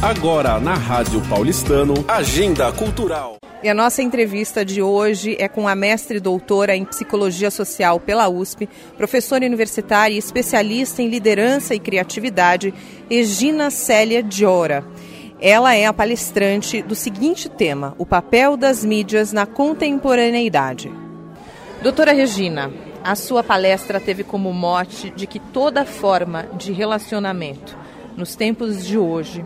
Agora na Rádio Paulistano, Agenda Cultural. E a nossa entrevista de hoje é com a mestre doutora em Psicologia Social pela USP, professora universitária e especialista em liderança e criatividade, Egina Célia Diora. Ela é a palestrante do seguinte tema: o papel das mídias na contemporaneidade. Doutora Regina, a sua palestra teve como mote de que toda forma de relacionamento nos tempos de hoje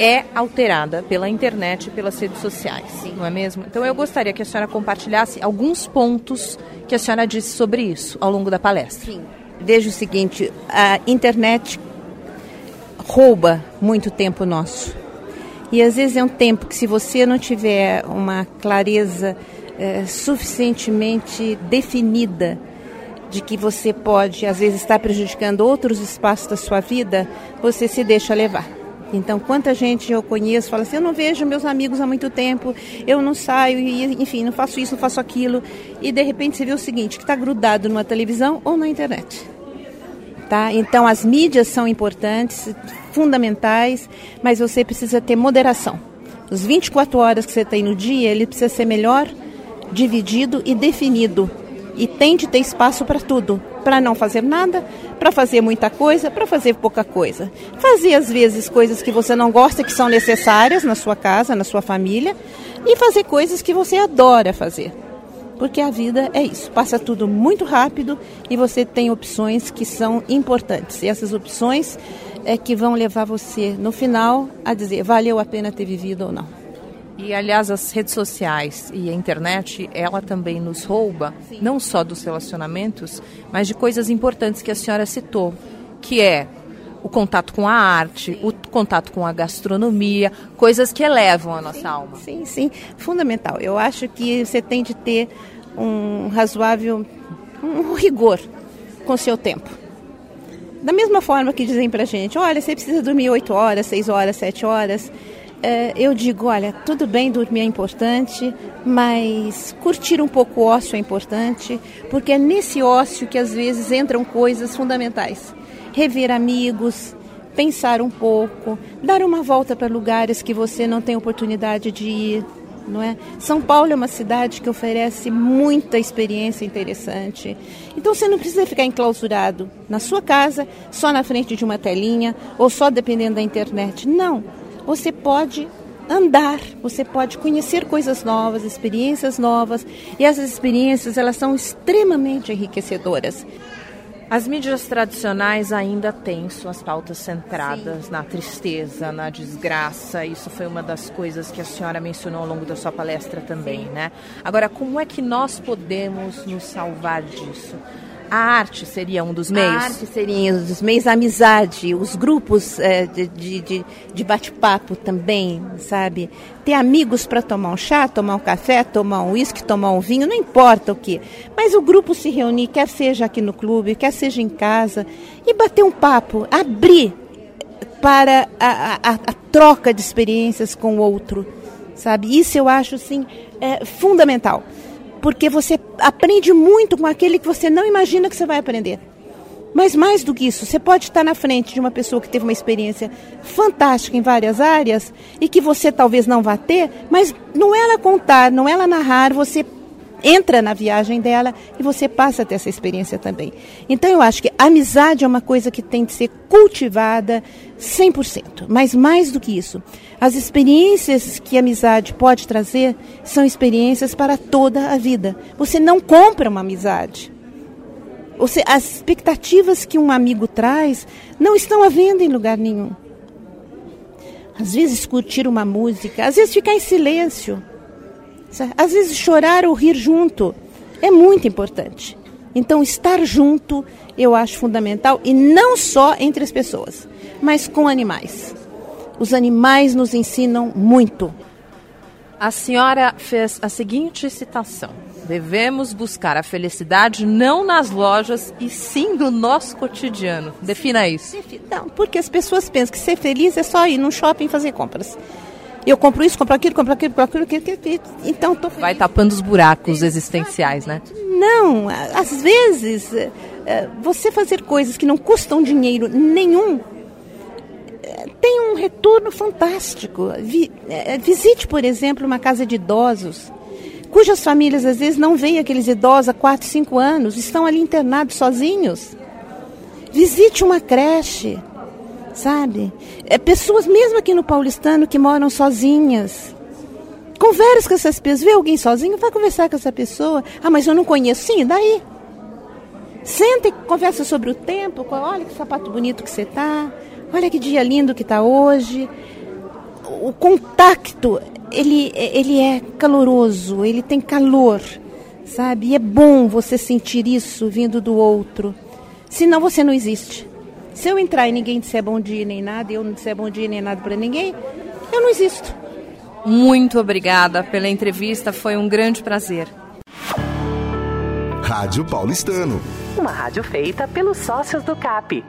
é alterada pela internet e pelas redes sociais, Sim. não é mesmo? Então eu gostaria que a senhora compartilhasse alguns pontos que a senhora disse sobre isso ao longo da palestra. Sim. Veja o seguinte, a internet rouba muito tempo nosso. E às vezes é um tempo que se você não tiver uma clareza é, suficientemente definida de que você pode, às vezes, estar prejudicando outros espaços da sua vida, você se deixa levar. Então, quanta gente eu conheço fala assim: eu não vejo meus amigos há muito tempo, eu não saio, e, enfim, não faço isso, não faço aquilo. E de repente você vê o seguinte: que está grudado numa televisão ou na internet. Tá? Então, as mídias são importantes, fundamentais, mas você precisa ter moderação. Os 24 horas que você tem no dia, ele precisa ser melhor dividido e definido e tem de ter espaço para tudo, para não fazer nada, para fazer muita coisa, para fazer pouca coisa. Fazer às vezes coisas que você não gosta que são necessárias na sua casa, na sua família, e fazer coisas que você adora fazer. Porque a vida é isso, passa tudo muito rápido e você tem opções que são importantes. E essas opções é que vão levar você no final a dizer valeu a pena ter vivido ou não. E, aliás, as redes sociais e a internet, ela também nos rouba, Sim. não só dos relacionamentos, mas de coisas importantes que a senhora citou, que é o contato com a arte, sim. o contato com a gastronomia, coisas que elevam a nossa sim, alma. Sim, sim, fundamental. Eu acho que você tem de ter um razoável um rigor com o seu tempo. Da mesma forma que dizem pra gente, olha, você precisa dormir 8 horas, 6 horas, 7 horas eu digo, olha, tudo bem, dormir é importante, mas curtir um pouco o ócio é importante, porque é nesse ócio que às vezes entram coisas fundamentais. Rever amigos, pensar um pouco, dar uma volta para lugares que você não tem oportunidade de ir, não é? São Paulo é uma cidade que oferece muita experiência interessante. Então você não precisa ficar enclausurado na sua casa, só na frente de uma telinha ou só dependendo da internet. Não você pode andar, você pode conhecer coisas novas, experiências novas, e essas experiências elas são extremamente enriquecedoras. As mídias tradicionais ainda têm suas pautas centradas Sim. na tristeza, na desgraça. Isso foi uma das coisas que a senhora mencionou ao longo da sua palestra também, Sim. né? Agora, como é que nós podemos nos salvar disso? A arte seria um dos meios? A arte seria um dos meios, a amizade, os grupos é, de, de, de bate-papo também, sabe? Ter amigos para tomar um chá, tomar um café, tomar um uísque, tomar um vinho, não importa o que. Mas o grupo se reunir, quer seja aqui no clube, quer seja em casa, e bater um papo, abrir para a, a, a troca de experiências com o outro, sabe? Isso eu acho, assim, é, fundamental porque você aprende muito com aquele que você não imagina que você vai aprender. Mas mais do que isso, você pode estar na frente de uma pessoa que teve uma experiência fantástica em várias áreas e que você talvez não vá ter, mas não é ela contar, não é ela narrar, você entra na viagem dela e você passa a ter essa experiência também. Então eu acho que amizade é uma coisa que tem que ser cultivada 100%, mas mais do que isso, as experiências que a amizade pode trazer são experiências para toda a vida. Você não compra uma amizade. Você, as expectativas que um amigo traz não estão à venda em lugar nenhum. Às vezes curtir uma música, às vezes ficar em silêncio às vezes chorar ou rir junto é muito importante. Então, estar junto eu acho fundamental e não só entre as pessoas, mas com animais. Os animais nos ensinam muito. A senhora fez a seguinte citação: Devemos buscar a felicidade não nas lojas e sim no nosso cotidiano. Defina isso. Não, porque as pessoas pensam que ser feliz é só ir no shopping fazer compras. Eu compro isso, compro aquilo, compro aquilo, compro aquilo, aquilo, aquilo, então tô Vai tapando os buracos existenciais, né? Não, às vezes é, você fazer coisas que não custam dinheiro nenhum é, tem um retorno fantástico. Vi, visite, por exemplo, uma casa de idosos, cujas famílias às vezes não veem aqueles idosos há 4, 5 anos, estão ali internados sozinhos. Visite uma creche, sabe? É, pessoas, mesmo aqui no paulistano, que moram sozinhas. Converse com essas pessoas. Vê alguém sozinho, vai conversar com essa pessoa. Ah, mas eu não conheço. Sim, daí. Senta e conversa sobre o tempo. Olha que sapato bonito que você tá. Olha que dia lindo que está hoje. O contato, ele, ele é caloroso, ele tem calor, sabe? E é bom você sentir isso vindo do outro. Senão você não existe. Se eu entrar e ninguém disser bom dia nem nada, e eu não disser bom dia nem nada para ninguém, eu não existo. Muito obrigada pela entrevista, foi um grande prazer. Rádio Paulistano. Uma rádio feita pelos sócios do CAP.